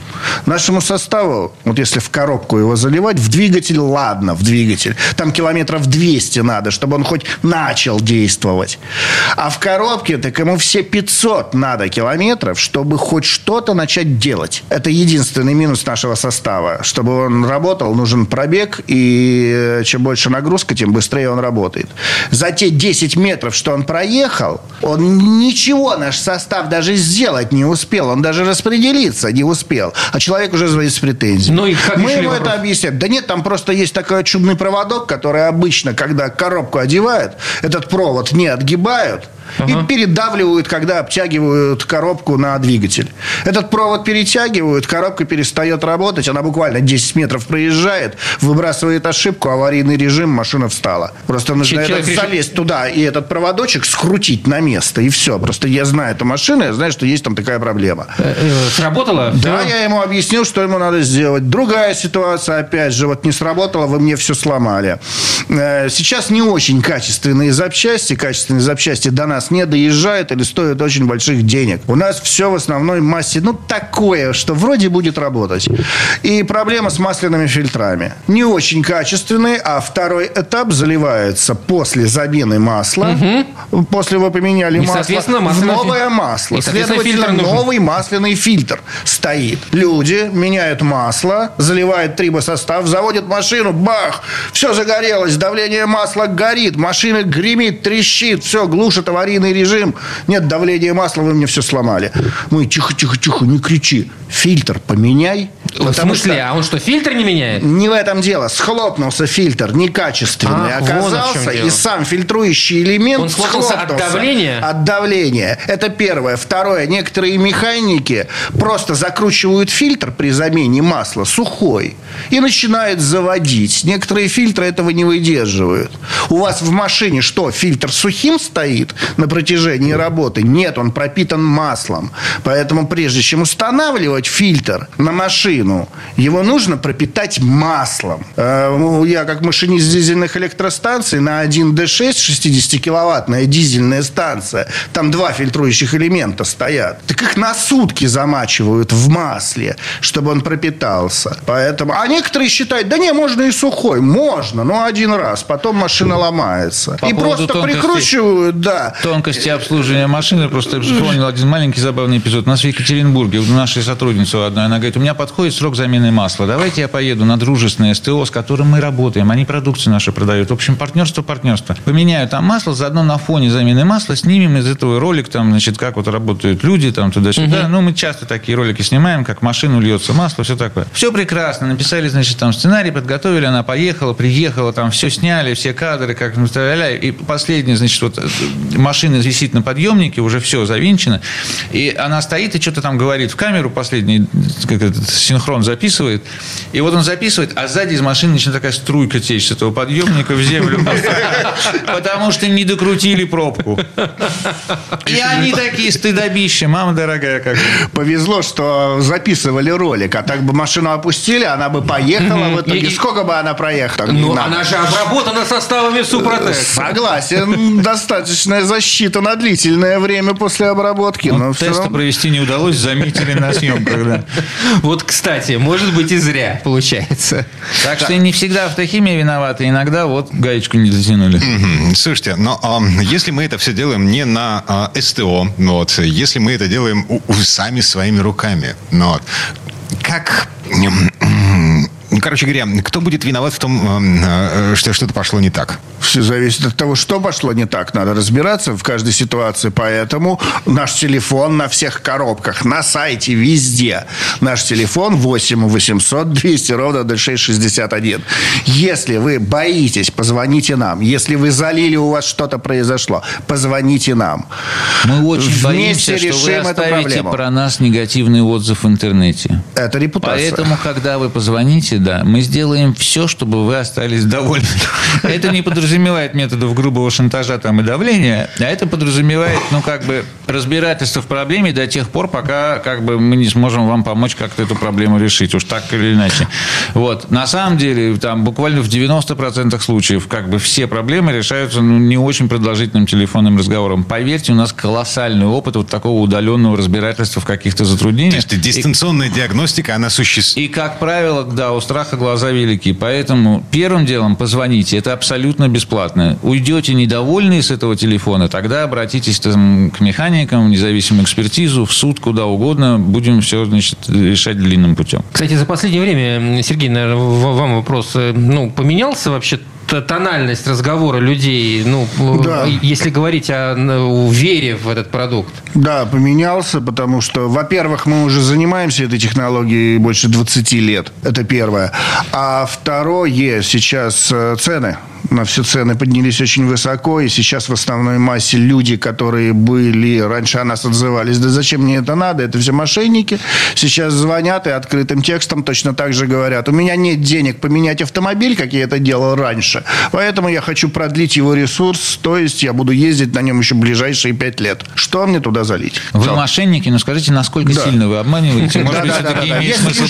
Нашему составу, вот если в коробку его заливать, в двигатель, ладно, в двигатель, там километров 200 надо, чтобы он хоть начал действовать. А в коробке, так ему все 500 надо километров, чтобы хоть что-то начать делать. Это единственный минус нашего состава. Чтобы он работал, нужен пробег, и чем больше нагрузка, тем быстрее он работает. За те 10 метров, что он проехал, он ничего, наш состав даже сделать не успел. Он даже распределиться не успел. А человек уже звонит с претензией. Ну, и как Мы ему это объясняем. Да нет, там просто есть такой чудный проводок, который обычно, когда коробку одевают, этот провод не отгибают, Ага. И передавливают, когда обтягивают коробку на двигатель. Этот провод перетягивают, коробка перестает работать, она буквально 10 метров проезжает, выбрасывает ошибку, аварийный режим, машина встала. Просто нужно Человек залезть туда и этот проводочек скрутить на место. И все. Просто я знаю эту машину, я знаю, что есть там такая проблема. Э, э, Сработало? Да, я ему объяснил, что ему надо сделать. Другая ситуация, опять же, вот не сработала, вы мне все сломали. Э, Сейчас не очень качественные запчасти, качественные запчасти до нас не доезжают или стоят очень больших денег. У нас все в основной массе, ну, такое, что вроде будет работать. И проблема с масляными фильтрами. Не очень качественные, а второй этап заливается после замены масла. После вы поменяли И, масло в масляный фи- новое масло. И, Следовательно, фильтр нужен. новый масляный фильтр стоит. Люди меняют масло, заливают трибосостав, заводят машину, бах, все загорелось, давление масла горит, машина гремит, трещит, все, глушит аварийный режим. Нет давления масла, вы мне все сломали. Мы тихо-тихо-тихо, не кричи. Фильтр поменяй. В потому смысле? что- А он что, фильтр не меняет? не в этом дело. Схлопнулся фильтр, некачественный в чем оказался, дело. и сам фильтрующий элемент Он схлопнулся от давления? От давления. Это первое. Второе. Некоторые механики просто закручивают фильтр при замене масла сухой и начинают заводить. Некоторые фильтры этого не выдерживают. У вас в машине что, фильтр сухим стоит на протяжении работы? Нет, он пропитан маслом. Поэтому прежде чем устанавливать фильтр на машину, его нужно пропитать маслом. Э, ну, Я как машинист дизельных электростанций на 1D6 60-киловаттная дизельная станция. Там два фильтрующих элемента стоят. Так их на сутки замачивают в масле, чтобы он пропитался. Поэтому... А некоторые считают, да не, можно и сухой. Можно, но один раз. Потом машина ломается. По и просто тонкостей. прикручивают, да. Тонкости обслуживания машины. Просто вспомнил один маленький забавный эпизод. У нас в Екатеринбурге у нашей сотрудницы одной, она говорит, у меня подходит срок замены масла. Давайте я поеду на дружественное СТО, с которым мы работаем. Они продукцию нашу продают. В общем, партнерство, партнерство. Поменяю там масло, заодно на фоне замены масла снимем из этого ролик, там, значит, как вот работают люди, там, туда-сюда. Ну, мы часто такие ролики снимаем, как в машину льется масло, все такое. Все прекрасно. Написали, значит, там сценарий, подготовили, она поехала, приехала, там все сняли, все кадры, как ну. И последняя, значит, вот э, машина висит на подъемнике, уже все завинчено. И она стоит и что-то там говорит в камеру, последний как этот, синхрон записывает. И вот он записывает, а сзади из машины начинает такая струйка течь с этого подъемника в землю. Потому что не докрутили пробку. И они такие стыдобища, мама дорогая, как. Повезло, что записывали ролик, а так бы машину опустили, она бы поехала в итоге. И- Сколько бы она проехала? Ну, она же обработана составами Супротек. Согласен, достаточная защита на длительное время после обработки. Но всё теста равно- провести не удалось, заметили на съемках, да. Вот, кстати, может быть и зря получается. Так что не всегда автохимия виновата, иногда вот гаечку не дотянули. Мгм. Слушайте, но а, если мы это все делаем не на а, СТО, вот, если мы это делаем сами своими руками, ну, вот, как... м, Короче говоря, кто будет виноват в том, м, э, что что-то пошло не так? Все зависит от того, что пошло не так. Надо разбираться в каждой ситуации. Поэтому наш телефон на всех коробках, на сайте, везде. Наш телефон 8 800 200 ровно 0661. Если вы боитесь, позвоните нам. Если вы залили, у вас что-то произошло, позвоните нам. Мы очень Вместе боимся, что вы решим эту оставите проблему. про нас негативный отзыв в интернете. Это репутация. Поэтому, когда вы позвоните, да, мы сделаем все, чтобы вы остались довольны. Это не подразумевает методов грубого шантажа там и давления, а это подразумевает, ну, как бы, разбирательство в проблеме до тех пор, пока, как бы, мы не сможем вам помочь как-то эту проблему решить, уж так или иначе. Вот. На самом деле, там, буквально в 90% случаев, как бы, все проблемы решаются, ну, не очень продолжительным телефонным разговором. Поверьте, у нас колоссальный опыт вот такого удаленного разбирательства в каких-то То затруднениях. есть дистанционная диагностика, она существует. И, как правило, да, у страха глаза велики. Поэтому первым делом позвоните. Это абсолютно бесплатно. Уйдете недовольные с этого телефона, тогда обратитесь там, к механикам, в независимую экспертизу, в суд, куда угодно. Будем все значит, решать длинным путем. Кстати, за последнее время, Сергей, наверное, вам вопрос. э, Ну, поменялся вообще тональность разговора людей, ну, Да. э, если говорить о ну, вере в этот продукт? Да, поменялся, потому что, во-первых, мы уже занимаемся этой технологией больше 20 лет. Это первое. А второе, сейчас э, цены на все цены поднялись очень высоко, и сейчас в основной массе люди, которые были раньше о нас отзывались, да зачем мне это надо, это все мошенники, сейчас звонят и открытым текстом точно так же говорят, у меня нет денег поменять автомобиль, как я это делал раньше, поэтому я хочу продлить его ресурс, то есть я буду ездить на нем еще ближайшие пять лет. Что мне туда залить? Вы мошенники, но скажите, насколько сильно вы обманываете? Может быть, все-таки имеет смысл...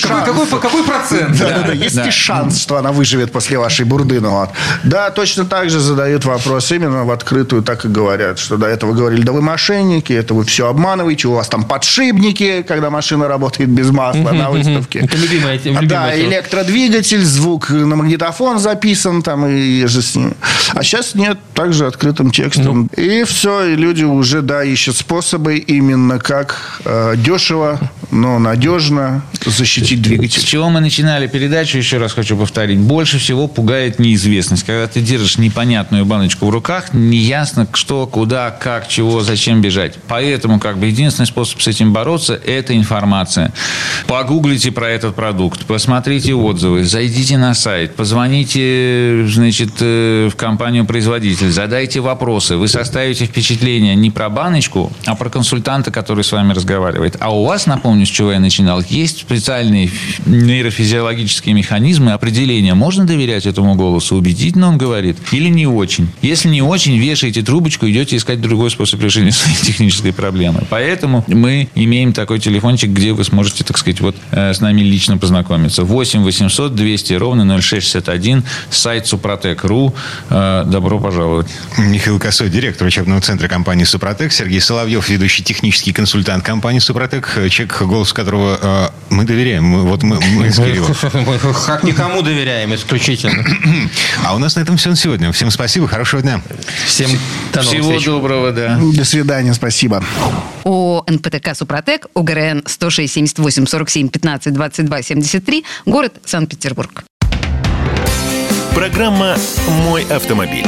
Какой, процент? Да, да, да. Есть ли шанс, что она выживет после вашей бурды? Ну, вот. Да, точно так же задают вопрос именно в открытую, так и говорят, что до этого говорили, да вы мошенники, это вы все обманываете, у вас там подшипники, когда машина работает без масла на выставке. Это любимая, любимая Да, тема. электродвигатель, звук на магнитофон записан там и же с ним. А сейчас нет, также открытым текстом. И все, и люди уже, да, ищут способы именно как э, дешево, но надежно защитить С двигатель. чего мы начинали передачу, еще раз хочу повторить. Больше всего пугает неизвестность. Когда ты держишь непонятную баночку в руках, неясно, что, куда, как, чего, зачем бежать. Поэтому, как бы, единственный способ с этим бороться – это информация. Погуглите про этот продукт, посмотрите отзывы, зайдите на сайт, позвоните, значит, э, в компанию-производитель, задайте вопросы. Вы составите впечатление не про баночку, а про консультанта, который с вами разговаривает. А у вас, напомню, с чего я начинал, есть специальные нейрофизиологические механизмы определения. Можно доверять этому голосу? Убедительно он говорит? Или не очень? Если не очень, вешаете трубочку, идете искать другой способ решения своей технической проблемы. Поэтому мы имеем такой телефончик, где вы сможете, так сказать, вот э, с нами лично познакомиться. 8 800 200 ровно 0661, сайт супротек.ру. Э, Добро пожаловать. Михаил Косой, директор учебного центра компании «Супротек», Сергей Соловьев, ведущий технический консультант компании «Супротек», человек, голос которого э, мы доверяем. Мы, вот мы, мы Кириллом. Мы как никому доверяем исключительно. А у нас на этом все на сегодня. Всем спасибо, хорошего дня. Всем Всего встреч. доброго, да. До свидания, спасибо. ООО «НПТК Супротек», УГРН 106 78 47 15 22 73, город Санкт-Петербург. Программа «Мой автомобиль».